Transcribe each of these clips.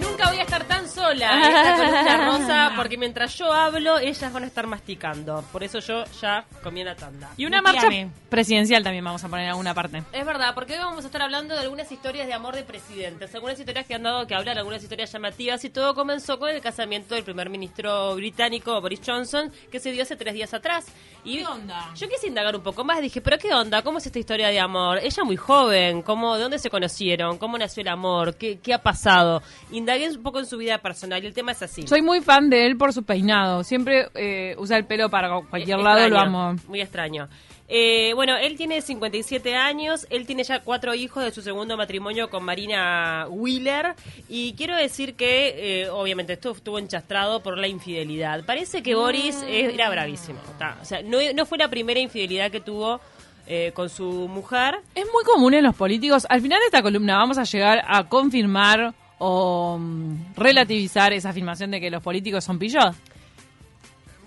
Nunca voy a estar tan sola esta columna rosa, porque mientras yo hablo, ellas van a estar masticando. Por eso yo ya comí la tanda. Y una marcha presidencial también vamos a poner en alguna parte. Es verdad, porque hoy vamos a estar hablando de algunas historias de amor de presidentes, algunas historias que han dado que hablar, algunas historias llamativas, y todo comenzó con el casamiento del primer ministro británico Boris Johnson, que se dio hace tres días atrás. Y ¿Qué onda? Yo quise indagar un poco más, dije, pero ¿qué onda? ¿Cómo es esta historia de amor? Ella muy joven, ¿cómo, ¿de dónde se conocieron? ¿Cómo nació el amor? ¿Qué, qué ha pasado? Indagué un poco en su vida personal el tema es así. Soy muy fan de él por su peinado. Siempre eh, usa el pelo para cualquier lado, lo amo. Muy extraño. Eh, bueno, él tiene 57 años, él tiene ya cuatro hijos de su segundo matrimonio con Marina Wheeler y quiero decir que eh, obviamente esto estuvo enchastrado por la infidelidad. Parece que Boris eh, era bravísimo. O sea, no, no fue la primera infidelidad que tuvo eh, con su mujer. Es muy común en los políticos. Al final de esta columna vamos a llegar a confirmar o mm, relativizar esa afirmación de que los políticos son pillos.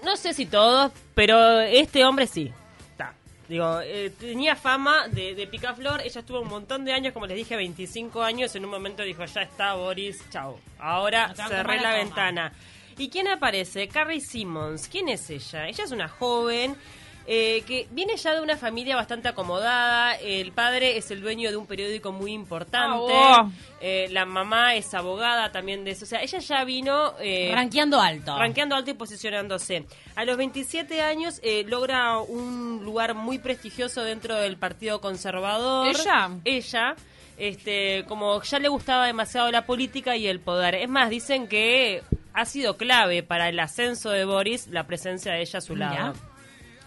No sé si todos, pero este hombre sí. Ta. Digo, eh, tenía fama de, de picaflor, ella estuvo un montón de años, como les dije, 25 años, en un momento dijo, ya está Boris, chao. Ahora Acá cerré la la ventana. ¿Y quién aparece? Carrie Simmons. ¿Quién es ella? Ella es una joven eh, que viene ya de una familia bastante acomodada. El padre es el dueño de un periódico muy importante. Ah, oh. Eh, la mamá es abogada también de eso. O sea, ella ya vino... eh, Ranqueando alto. Ranqueando alto y posicionándose. A los 27 años eh, logra un lugar muy prestigioso dentro del Partido Conservador. ¿Ella? Ella. Este, como ya le gustaba demasiado la política y el poder. Es más, dicen que ha sido clave para el ascenso de Boris la presencia de ella a su lado.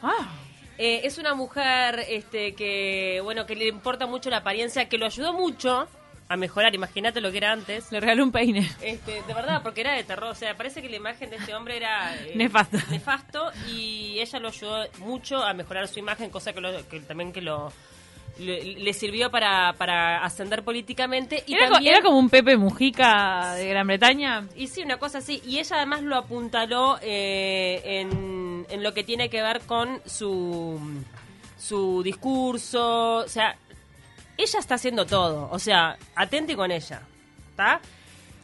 Ah, Eh, es una mujer este, que, bueno, que le importa mucho la apariencia, que lo ayudó mucho a mejorar. Imagínate lo que era antes. le regaló un peine. Este, de verdad, porque era de terror. O sea, parece que la imagen de este hombre era eh, Nefasto. nefasto y ella lo ayudó mucho a mejorar su imagen, cosa que, lo- que también que lo le, le sirvió para, para ascender políticamente. Y Era, co- era como un Pepe Mujica de Gran Bretaña. y sí, una cosa así. Y ella además lo apuntaló eh, en, en lo que tiene que ver con su, su discurso. O sea, ella está haciendo todo. O sea, atente con ella. ¿Está?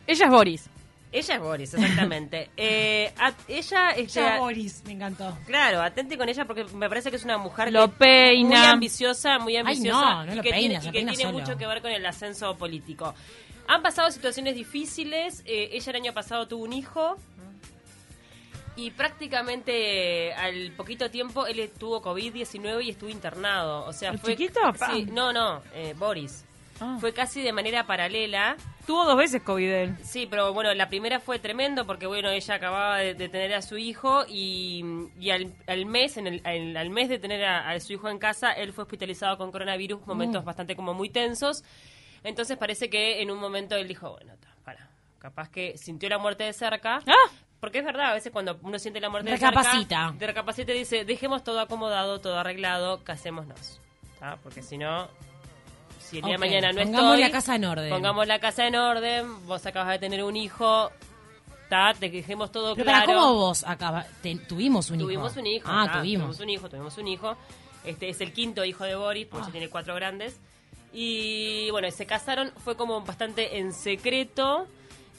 Ella es Boris. Ella es Boris, exactamente. eh, a- ella, este, Ya, Boris, me encantó. claro, atente con ella porque me parece que es una mujer Lo que- peina. muy ambiciosa, muy ambiciosa no, no y lo que peina, tiene, y que peina tiene solo. mucho que ver con el ascenso político. Han pasado situaciones difíciles. eh, ella el año pasado tuvo un hijo. Y prácticamente eh, al poquito tiempo él tuvo COVID-19 y estuvo internado. O sea, ¿El fue. chiquito? Sí, no, no, eh, Boris. Ah. Fue casi de manera paralela. Tuvo dos veces COVID él. Sí, pero bueno, la primera fue tremendo porque bueno, ella acababa de, de tener a su hijo y, y al, al mes, en el, al, al mes de tener a, a su hijo en casa, él fue hospitalizado con coronavirus, momentos bastante como muy tensos. Entonces parece que en un momento él dijo, bueno, ta, para, capaz que sintió la muerte de cerca. Ah. Porque es verdad, a veces cuando uno siente la muerte Recapacita. de cerca, te recapacita y dice, dejemos todo acomodado, todo arreglado, casémonos. ¿tá? Porque si no, si el día de mañana no pongamos estoy, la casa en orden. Pongamos la casa en orden, vos acabas de tener un hijo, ta, te dejemos todo Pero claro. para cómo vos acaba, te- tuvimos un hijo. Tuvimos un hijo. Ah, ta, tuvimos. un hijo, tuvimos un hijo. Este es el quinto hijo de Boris, porque Ah. tiene cuatro grandes. Y bueno, se casaron, fue como bastante en secreto.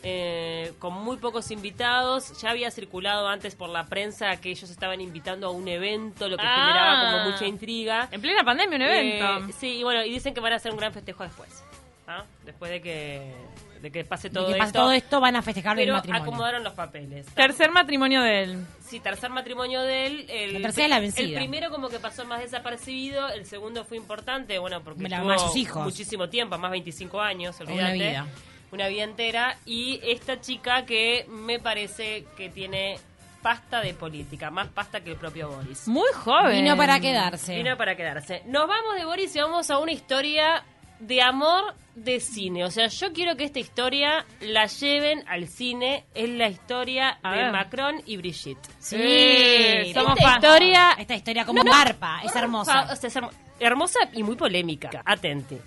Eh, con muy pocos invitados, ya había circulado antes por la prensa que ellos estaban invitando a un evento, lo que Ah. generaba como mucha intriga. En plena pandemia, un evento. Eh, sí, y bueno, y dicen que van a hacer un gran festejo después. ¿ah? Después de que, de que pase todo De que pase esto. todo esto van a festejar el matrimonio. acomodaron los papeles. Tercer matrimonio de él. Sí, tercer matrimonio de él. El, La tercera es la vencida. El primero como que pasó más desapercibido, el segundo fue importante, bueno, porque tuvo muchísimo tiempo, más 25 años, Una olvídate. vida. Una vida entera. Y esta chica que me parece que tiene pasta de política, más pasta que el propio Boris. Muy joven. Vino para quedarse. Vino para quedarse. Nos vamos de Boris y vamos a una historia de amor de cine. O sea, yo quiero que esta historia la lleven al cine. Es la historia A de ver. Macron y Brigitte. Sí, somos esta fan. historia, esta historia como No, es hermosa. Fa- o sea, es hermo- hermosa y muy polémica. Atente.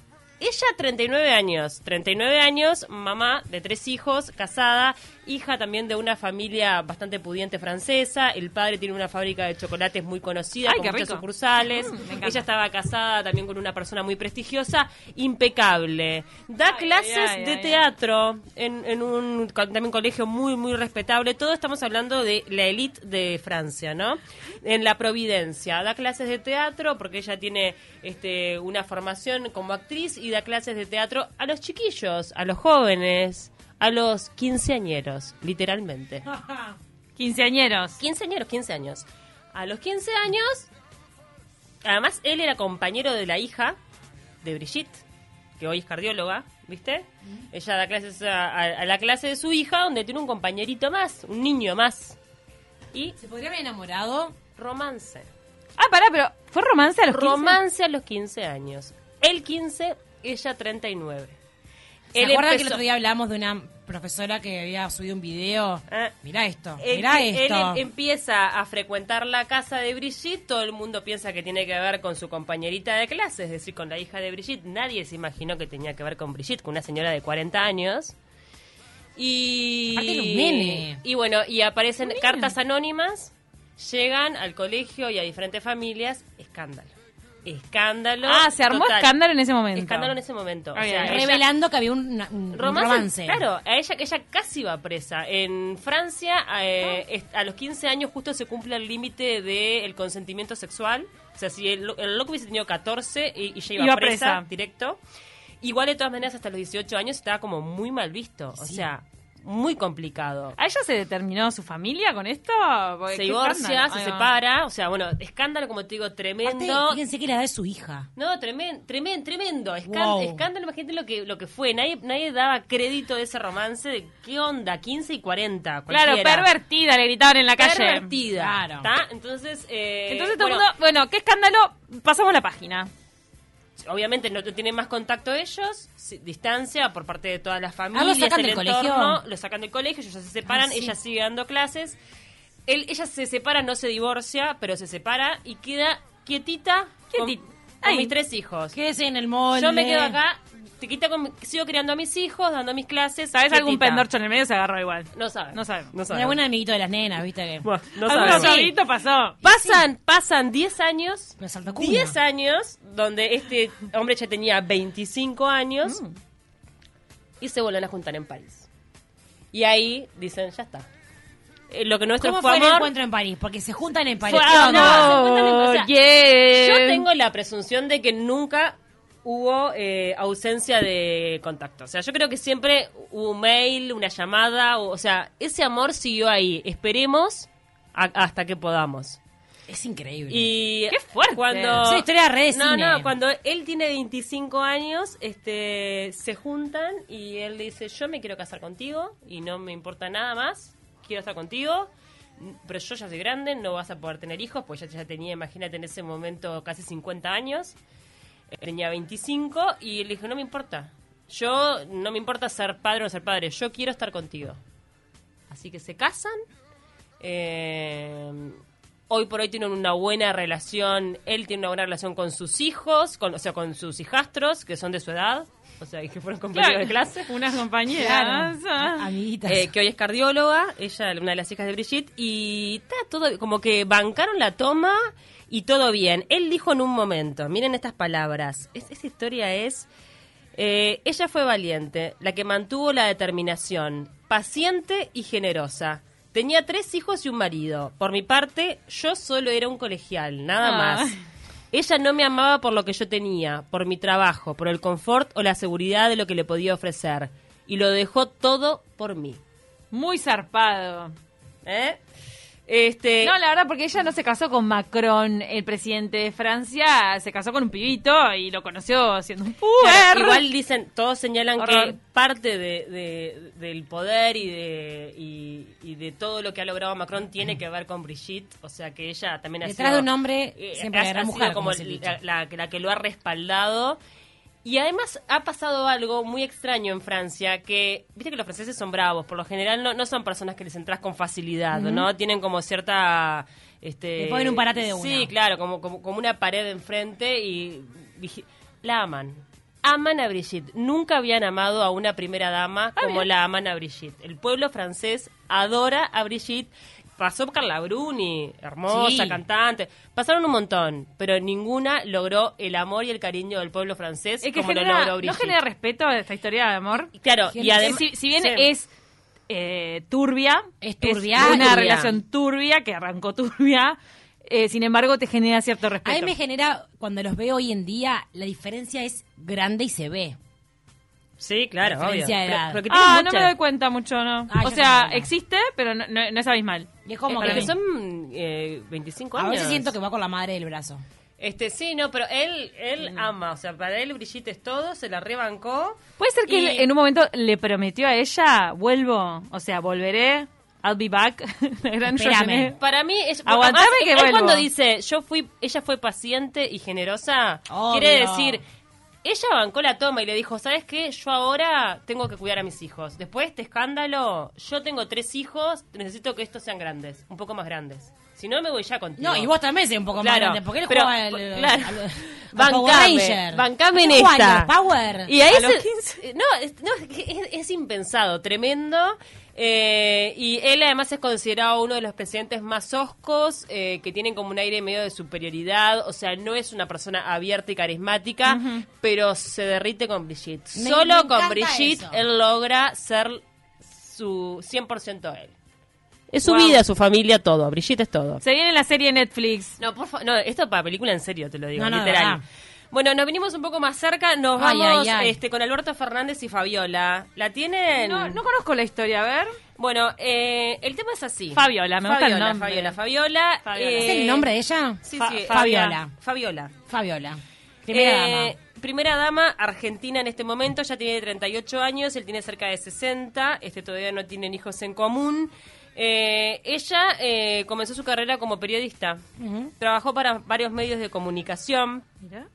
Ella, 39 años. 39 años, mamá de tres hijos, casada. Hija también de una familia bastante pudiente francesa. El padre tiene una fábrica de chocolates muy conocida, Ay, con muchas rico. sucursales. Mm. Ella estaba casada también con una persona muy prestigiosa, impecable. Da Ay, clases de teatro en, en un también colegio muy, muy respetable. Todo estamos hablando de la élite de Francia, ¿no? En la Providencia. Da clases de teatro porque ella tiene este, una formación como actriz y da clases de teatro a los chiquillos, a los jóvenes, a los quinceañeros, literalmente. Quinceañeros. Quinceañeros, 15 años. A los 15 años, además él era compañero de la hija de Brigitte, que hoy es cardióloga, ¿viste? Ella da clases a, a- a la clase de su hija, donde tiene un compañerito más, un niño más. Y ¿Se podría haber enamorado? romance. Ah, pará, pero ¿fue romance a los 15? Romance a los 15 años. Él 15, ella 39. ¿Se Él acuerdan que el otro día hablamos de una profesora que había subido un video? Ah. Mirá esto, Él, mirá él esto. em- empieza a frecuentar la casa de Brigitte, todo el mundo piensa que tiene que ver con su compañerita de clase, es decir, con la hija de Brigitte. Nadie se imaginó que tenía que ver con Brigitte, con una señora de 40 años. Y, Aparte era un nene. y bueno, y aparecen cartas anónimas, llegan al colegio y a diferentes familias, escándalo. Escándalo. Ah, se armó total. escándalo en ese momento. Escándalo en ese momento. O sea, ella- Revelando que había un, un Romance, romance. Claro, a ella, ella casi va presa. En Francia, eh, es- a los 15 años justo se cumple el límite del consentimiento sexual. O sea, si el, lo- el loco hubiese tenido 14 y, y ya iba, Iba presa, presa. directo. Igual, de todas maneras, hasta los 18 años estaba como muy mal visto. O sea, muy complicado. ¿A ella se determinó su familia con esto? Porque Se divorcia, escándalo. se separa. O sea, bueno, escándalo, como te digo, Aparte, tremendo. fíjense que la edad de su hija. No, tremendo, tremendo, tremendo. Escán- Wow. Escándalo, imagínate lo que, lo que fue. Nadie, nadie daba crédito de ese romance de qué onda, 15 y 40. Claro, pervertida, le gritaban en la calle. Pervertida. Claro. ¿tá? Entonces, eh, Entonces todo el bueno, mundo, bueno, ¿qué escándalo? Pasamos la página. Obviamente no tienen más contacto ellos, distancia por parte de todas las Ah, familias, ¿lo sacan el del entorno, colegio? lo sacan del colegio, ellos ya se separan, Ah, sí. ella sigue dando clases. Él, ella se separa, no se divorcia, pero se separa y queda quietita, Quietita. Con, Ay. mis tres hijos. Quédese en el molde. Yo me quedo acá, te quita con- sigo criando a mis hijos, dando mis clases. ¿Sabes algún pendorcho en el medio? Se agarró igual. No sabes. No sabemos. No Era buen amiguito de las nenas, ¿viste? Que... Bueno, no sabemos. amiguito pasó. Pasan, pasan 10 años. Pero salta cuna. 10 años donde este hombre ya tenía 25 años Mm. y se vuelven a juntar en París. Y ahí dicen, ya está. Eh, lo que nuestro ¿Cómo fue fue el amor. encuentro en París? Porque se juntan en París. Fue ¿Qué amor. No, se encuentran en- o sea, yeah. Yo tengo la presunción de que nunca hubo eh, ausencia de contacto. O sea, yo creo que siempre hubo un mail, una llamada, o, o sea, ese amor siguió ahí. Esperemos a- hasta que podamos. Es increíble. Y ¡Qué fuerte! Cuando, Es una historia re de No, cine. no, cuando él tiene 25 años, este, se juntan y él dice, yo me quiero casar contigo y no me importa nada más, quiero estar contigo, pero yo ya soy grande, no vas a poder tener hijos, pues ya, tenía, imagínate, en ese momento casi 50 años, Eh, tenía 25 y él dijo, no me importa, yo no me importa ser padre o ser padre, yo quiero estar contigo. Así que se casan. eh, hoy por hoy tienen una buena relación. Él tiene una buena relación con sus hijos, con, o sea, con sus hijastros, que son de su edad. O sea, que fueron compañeros de clase. Unas compañeras. Claro. Amiguitas. Eh, que hoy es cardióloga, ella, una de las hijas de Brigitte, y está todo, como que bancaron la toma y todo bien. Él dijo en un momento, miren estas palabras, es- esa historia es, eh, ella fue valiente, la que mantuvo la determinación, paciente y generosa. Tenía tres hijos y un marido. Por mi parte, yo solo era un colegial, nada Ah. más. Ella no me amaba por lo que yo tenía, por mi trabajo, por el confort o la seguridad de lo que le podía ofrecer. Y lo dejó todo por mí. Muy zarpado. ¿Eh? Este, No, la verdad, porque ella no se casó con Macron, el presidente de Francia, se casó con un pibito y lo conoció siendo un claro, puber. igual dicen, todos señalan Horror. que parte de, de- del poder y de, y, y de todo lo que ha logrado Macron tiene que ver con Brigitte. O sea que ella también ha Detrás sido. de un hombre eh, siempre ha- mujer, sido como la, la- la que lo ha respaldado. Y además ha pasado algo muy extraño en Francia, que viste que los franceses son bravos, por lo general no, no son personas que les entras con facilidad, ¿no? Tienen como cierta... Este, Le ponen un parate de una. Sí, claro, como, como, como una pared enfrente y la aman. aman a Brigitte. Nunca habían amado a una primera dama Ah, como bien. la aman a Brigitte. El pueblo francés adora a Brigitte. Pasó Carla Bruni, hermosa Sí. cantante. Pasaron un montón, pero ninguna logró el amor y el cariño del pueblo francés Es que como lo logró no Brigitte. genera respeto a esta historia de amor. Claro, y además... si, si bien sí. es eh, turbia, Es turbia. una Turbia. relación turbia que arrancó turbia, eh, sin embargo te genera cierto A respeto. mí me genera, cuando los veo hoy en día, la diferencia es grande y se ve. Sí, claro, obvio. Diferencia de Pero- edad. pero Ah, no me doy cuenta mucho, ¿no? Ah, o sea, existe, pero no, no- no es abismal. Y es como Pero que, que son eh, 25 a años. veces siento que va con la madre del brazo. Este, sí, no, pero él, él Mm. ama, o sea, para él Brigitte es todo, se la rebancó. Puede ser que Y- él en un momento le prometió a ella, vuelvo, o sea, volveré, I'll be back. La gran. Para mí, es, Aguantame además, que él vuelvo. cuando dice, yo fui, ella fue paciente y generosa, Obvio. quiere decir, ella bancó la toma y le dijo, ¿sabes qué? Yo ahora tengo que cuidar a mis hijos. Después de este escándalo, yo tengo tres hijos, necesito que estos sean grandes, un poco más grandes. Si no, me voy ya contigo. No, y vos también sé un poco más grande, porque él pero- juega al, claro. al- al Bancame, en ¿Qué juega, esta. Power? Y ahí A los se- 15. No, es, no, es impensado, tremendo. Eh, y él además es considerado uno de los presidentes más oscos, eh, que tienen como un aire medio de superioridad. O sea, no es una persona abierta y carismática, pero se derrite con Brigitte. Me- Solo me con Brigitte eso. él logra ser su 100% él. Es su Wow. vida, su familia, todo. Brigitte es todo. Se viene la serie Netflix. No, por favor, no, esto para película en serio te lo digo, No, no, de literal. Bueno, nos venimos un poco más cerca, nos Ay, vamos ay, ay. Este, con Alberto Fernández y Fabiola. ¿La tienen? No, no conozco la historia, a ver. Bueno, eh, el tema es así. Fabiola, me gusta el Fabiola, nombre. Fabiola, Fabiola. Fabiola. eh, ¿Es el nombre de ella? Sí, Fa- sí. Fabiola. Fabiola. Fabiola. Primera Eh, dama. Primera dama, argentina en este momento, ya tiene 38 años, él tiene cerca de 60, este todavía no tienen hijos en común. Eh, ella eh, comenzó su carrera como periodista, trabajó para varios medios de comunicación, Mira.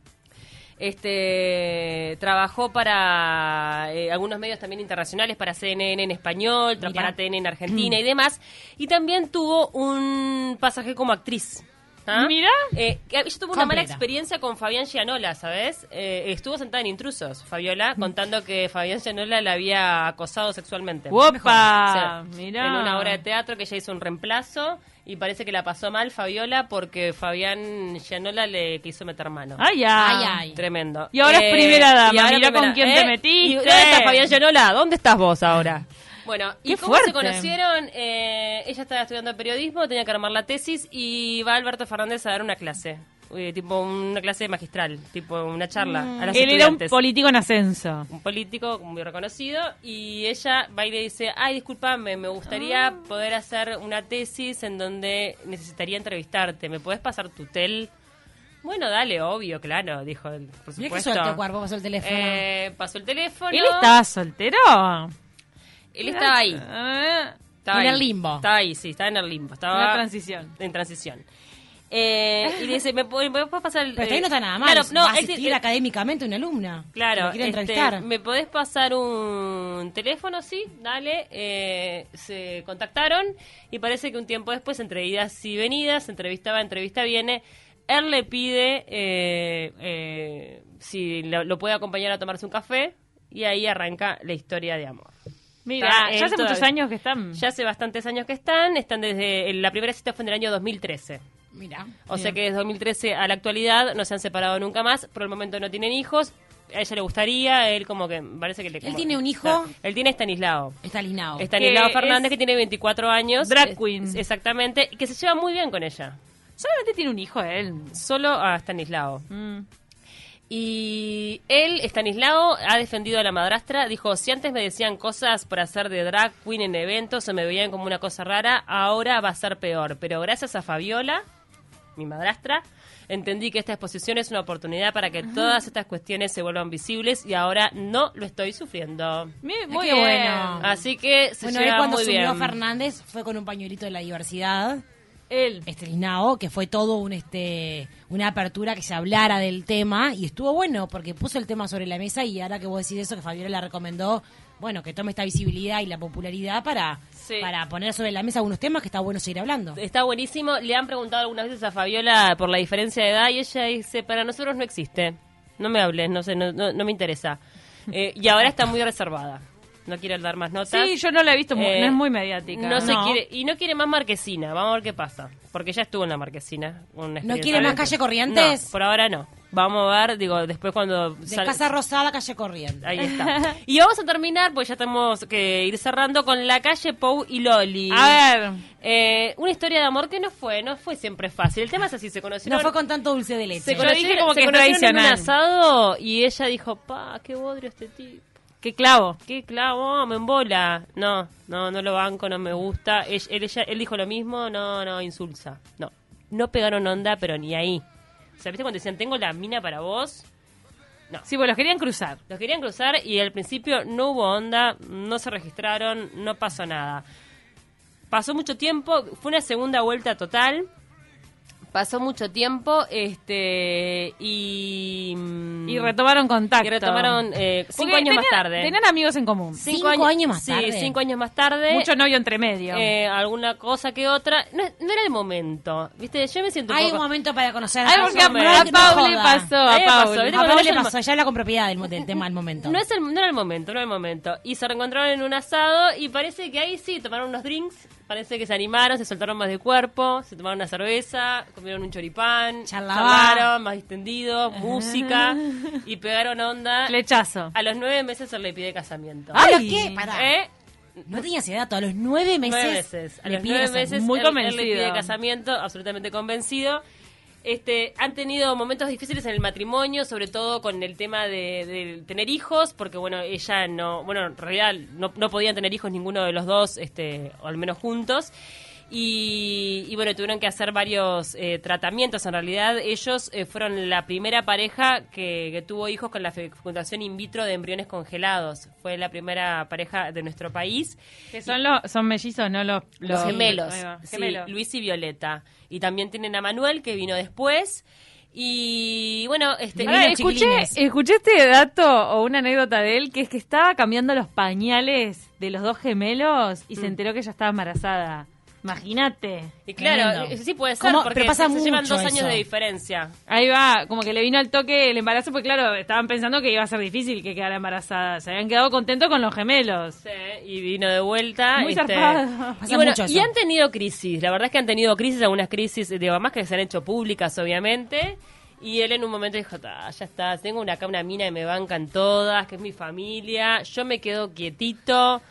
Este trabajó para eh, algunos medios también internacionales, para CNN en español, Mirá. para TN en Argentina y demás, y también tuvo un pasaje como actriz. ¿Ah? Mirá. Eh, que ella tuvo una mala experiencia con Fabián Gianola, ¿sabes? Eh, estuvo sentada en Intrusos, Fabiola, contando que Fabián Gianola la había acosado sexualmente. ¡Opa! Mirá. En una obra de teatro que ella hizo un reemplazo y parece que la pasó mal Fabiola porque Fabián Gianola le quiso meter mano. Ay, ay. Ay, ay. Tremendo. Y ahora es primera dama, y ahora mirá primera- con quién te metiste. ¿Y dónde está Fabián Gianola? ¿Dónde estás vos ahora? Bueno, ¿y Qué cómo se conocieron? Eh, ella estaba estudiando periodismo, tenía que armar la tesis y va Alberto Fernández a dar una clase. eh, tipo una clase magistral, tipo una charla a las Él era un político en ascenso. un político muy reconocido y ella va y le dice, ay, discúlpame, me gustaría poder hacer una tesis en donde necesitaría entrevistarte, ¿me puedes pasar tu tel? Bueno, dale, obvio, claro, dijo él, por Mirá que supuesto. suelto, cuerpo, pasó el teléfono. Eh, pasó el teléfono. ¿Él estaba soltero? Él estaba ahí. Eh, Estaba En ahí. el limbo. Estaba ahí, sí, estaba en el limbo. Estaba En la transición. En transición. Eh, y dice, ¿me puedes pasar el...? Pero ahí eh, no está nada mal. Claro, no, va a él asistir tiene- académicamente una alumna. Claro, este, entrevistar. ¿me podés pasar un teléfono? Sí, dale. Eh, se contactaron y parece que un tiempo después, entre idas y venidas, entrevista va, entrevista viene, él le pide eh, eh, si lo, lo puede acompañar a tomarse un café y ahí arranca la historia de amor. Mira, Está ya él hace muchos años que están. Ya hace bastantes años que están, están desde, la primera cita fue en el año 2013. Mira. O sea que desde 2013 a la actualidad no se han separado nunca más. Por el momento no tienen hijos. A ella le gustaría, él como que parece que le... como- tiene un hijo? Claro. Él tiene Estanislao. Está. Estanislao Que Fernández, es que tiene 24 años. drag Es- queen. Exactamente. Y que se lleva muy bien con ella. Solamente tiene un hijo él. Solo a Estanislao. Mm. Y él, Estanislao, ha defendido a la madrastra. Dijo, si antes me decían cosas por hacer de drag queen en eventos o me veían como una cosa rara, ahora va a ser peor. Pero gracias a Fabiola, mi madrastra, entendí que esta exposición es una oportunidad para que todas estas cuestiones se vuelvan visibles y ahora no lo estoy sufriendo. Ay, Muy qué bien. bueno. Así que se Bueno, él lleva cuando muy subió bien. Fernández fue con un pañuelito de la diversidad. Él. que fue todo un este una apertura que se hablara del tema y estuvo bueno porque puso el tema sobre la mesa y ahora que vos decís eso que Fabiola la recomendó, bueno, que tome esta visibilidad y la popularidad para Sí. para poner sobre la mesa algunos temas que está bueno seguir hablando. Está buenísimo. Le han preguntado algunas veces a Fabiola por la diferencia de edad y ella dice, para nosotros no existe. no me hables, no sé, no, no, no me interesa. Eh, y ahora está muy reservada. No quiere dar más notas. Sí, yo no la he visto, Eh, no es muy mediática. No se No. quiere, y no quiere más marquesina. Vamos a ver qué pasa. Porque ya estuvo en la marquesina. una ¿No quiere más calle Corrientes? No, por ahora no. Vamos a ver, digo, después cuando... De sal- Casa Rosada, calle Corriente. Ahí está. Y vamos a terminar, pues ya tenemos que ir cerrando con la calle Pou y Loli. A ver, Eh, una historia de amor que no fue, no fue siempre fácil. El tema es así, se conocieron... No fue con tanto dulce de leche. se Yo conocieron, dije como se que es conocieron en un tradicional. asado y ella dijo, pa, qué bodrio este tipo. Qué clavo. Qué clavo, me embola. No, no, no lo banco, no me gusta. Él, él, ella- él dijo lo mismo, no, no, insulsa. No, no pegaron onda, pero ni ahí. O sea, ¿viste cuando decían, tengo la mina para vos? Sí, pues los querían cruzar. Los querían cruzar y al principio no hubo onda, no se registraron, no pasó nada. Pasó mucho tiempo, fue una segunda vuelta total. Pasó mucho tiempo, este, y... Y retomaron contacto. Y retomaron eh, cinco Porque años más tarde. Tenían amigos en común. Cinco años más sí, tarde. cinco años más tarde. Mucho novio entre medio. eh, alguna cosa que otra. No, no era el momento. ¿Viste? Yo me siento un Hay poco... un momento para conocer a porque a, me- a no Pau le joda. pasó, A a mí me pasó, Pau. ¿viste? A Cuando Pau no le el pasó, ya habla con propiedad del, del tema del momento. No, es el, no era el momento, no era el momento. Y se reencontraron en un asado y parece que ahí sí, tomaron unos drinks, parece que se animaron, se soltaron más de cuerpo, se tomaron una cerveza, comieron un choripán, Charlaba. charlaron, más distendido, música y pegaron onda. Flechazo. A los nueve meses se le pide casamiento. ¿A los Ay. qué? Pará. ¿Eh? No tenías ese dato. A los nueve meses. Nueve meses. A le los pide nueve meses Muy él- él, convencido. le pide casamiento, absolutamente convencido. Este, han tenido momentos difíciles en el matrimonio, sobre todo con el tema de, de tener hijos, porque bueno, ella no, bueno, en realidad no, podían tener hijos ninguno de los dos, este, o al menos juntos. Y, y bueno, tuvieron que hacer varios eh, tratamientos. En realidad, ellos eh, fueron la primera pareja que, que tuvo hijos con la fecundación in vitro de embriones congelados. Fue la primera pareja de nuestro país. Que son los son mellizos, no los, Los gemelos. Sí, gemelos. Luis y Violeta. Y también tienen a Manuel, que vino después. Y bueno, este, Ahora, escuché, escuché este dato o una anécdota de él que es que estaba cambiando los pañales de los dos gemelos y se enteró que ella estaba embarazada. Imagínate. y claro, Tremendo. eh, sí puede ser, ¿Cómo? porque Pero pasa se, se llevan mucho dos años eso. de diferencia. Ahí va, como que le vino al toque el embarazo, porque claro, estaban pensando que iba a ser difícil que quedara embarazada. Se habían quedado contentos con los gemelos. Sí, y vino de vuelta. Muy este, zarpado. Pasa y bueno, mucho eso. y han tenido crisis. La verdad es que han tenido crisis, algunas crisis, digo, más que se han hecho públicas, obviamente. Y él en un momento dijo, "Ta, ya está, tengo una, acá una mina y me bancan todas, que es mi familia. Yo me quedo quietito,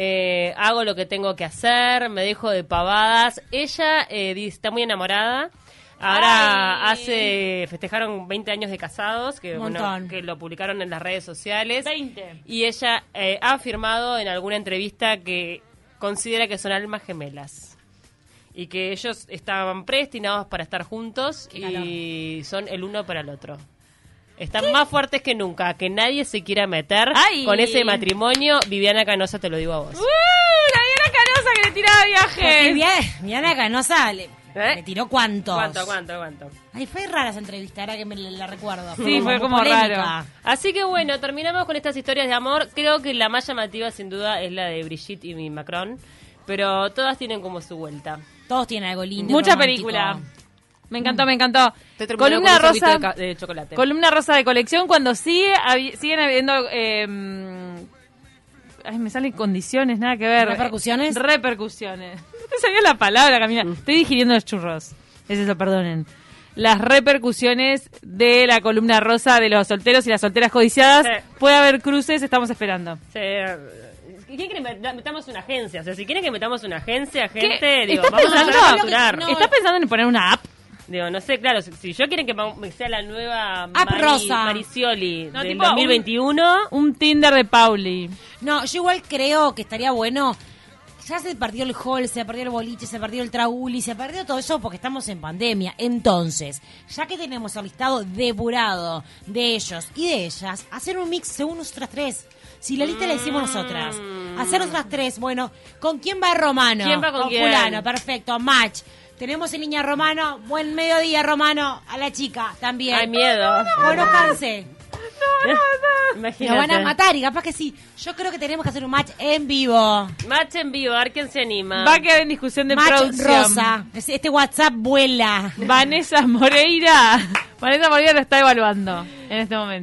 eh, hago lo que tengo que hacer, me dejo de pavadas. Ella eh, está muy enamorada. Ahora Ay. hace festejaron 20 años de casados, que, bueno, que lo publicaron en las redes sociales. 20. Y ella eh, ha afirmado en alguna entrevista que considera que son almas gemelas. Y que ellos estaban predestinados para estar juntos Qué y son el uno para el otro. Están más fuertes que nunca. Que nadie se quiera meter Ay. con ese matrimonio. Viviana Canosa, te lo digo a vos. ¡Uh! La Diana Canosa que le tiraba viajes. Viana- Viana Canosa le, ¿Eh? le tiró cuántos. ¿Cuánto, cuánto, cuánto? Ay, fue rara esa entrevista, ahora que me la, la recuerdo. Sí, fue como polémica. raro. Así que bueno, terminamos con estas historias de amor. Creo que la más llamativa sin duda es la de Brigitte y Macron. Pero todas tienen como su vuelta. Todos tienen algo lindo. Mucha romántico. película. Me encantó, me encantó. Columna rosa. de, chocolate. Columna rosa de colección cuando sigue habi- siguen habiendo eh, ay me salen condiciones nada que ver ¿Repercusiones? Eh, repercusiones no te salió la palabra Camila estoy digiriendo los churros es eso perdonen las repercusiones de la columna rosa de los solteros y las solteras codiciadas Sí. puede haber cruces estamos esperando Sí, ¿Quieren que met- metamos una agencia? O sea, si quieren que metamos una agencia, ¿Qué? gente, digo, ¿Estás vamos pensando? a. ¿estás pensando en poner una app? Digo, no sé, claro, si, si yo quieren que sea la nueva App rosa. Maricioli No, del tipo 2021, un Tinder de Pauli No, yo igual creo que estaría bueno. Ya se perdió el hall, se perdió el boliche, se perdió el trauli, se perdió todo eso porque estamos en pandemia. Entonces, ya que tenemos el listado depurado de ellos y de ellas, hacer un mix según nosotras tres. Si la lista la hicimos nosotras, hacer nosotras tres, bueno, ¿con quién va Romano? ¿Quién va con quién? fulano, perfecto, match. Tenemos en línea Romano, buen mediodía Romano, a la chica también. hay miedo. Conozcanse. Imagínate. Nos van a matar y capaz que sí. Yo creo que tenemos que hacer un match en vivo. Match en vivo, a ver quién se anima. Va a quedar en discusión de match producción. rosa. Es- Este WhatsApp vuela. Vanessa Moreira. Vanessa Moreira lo está evaluando en este momento.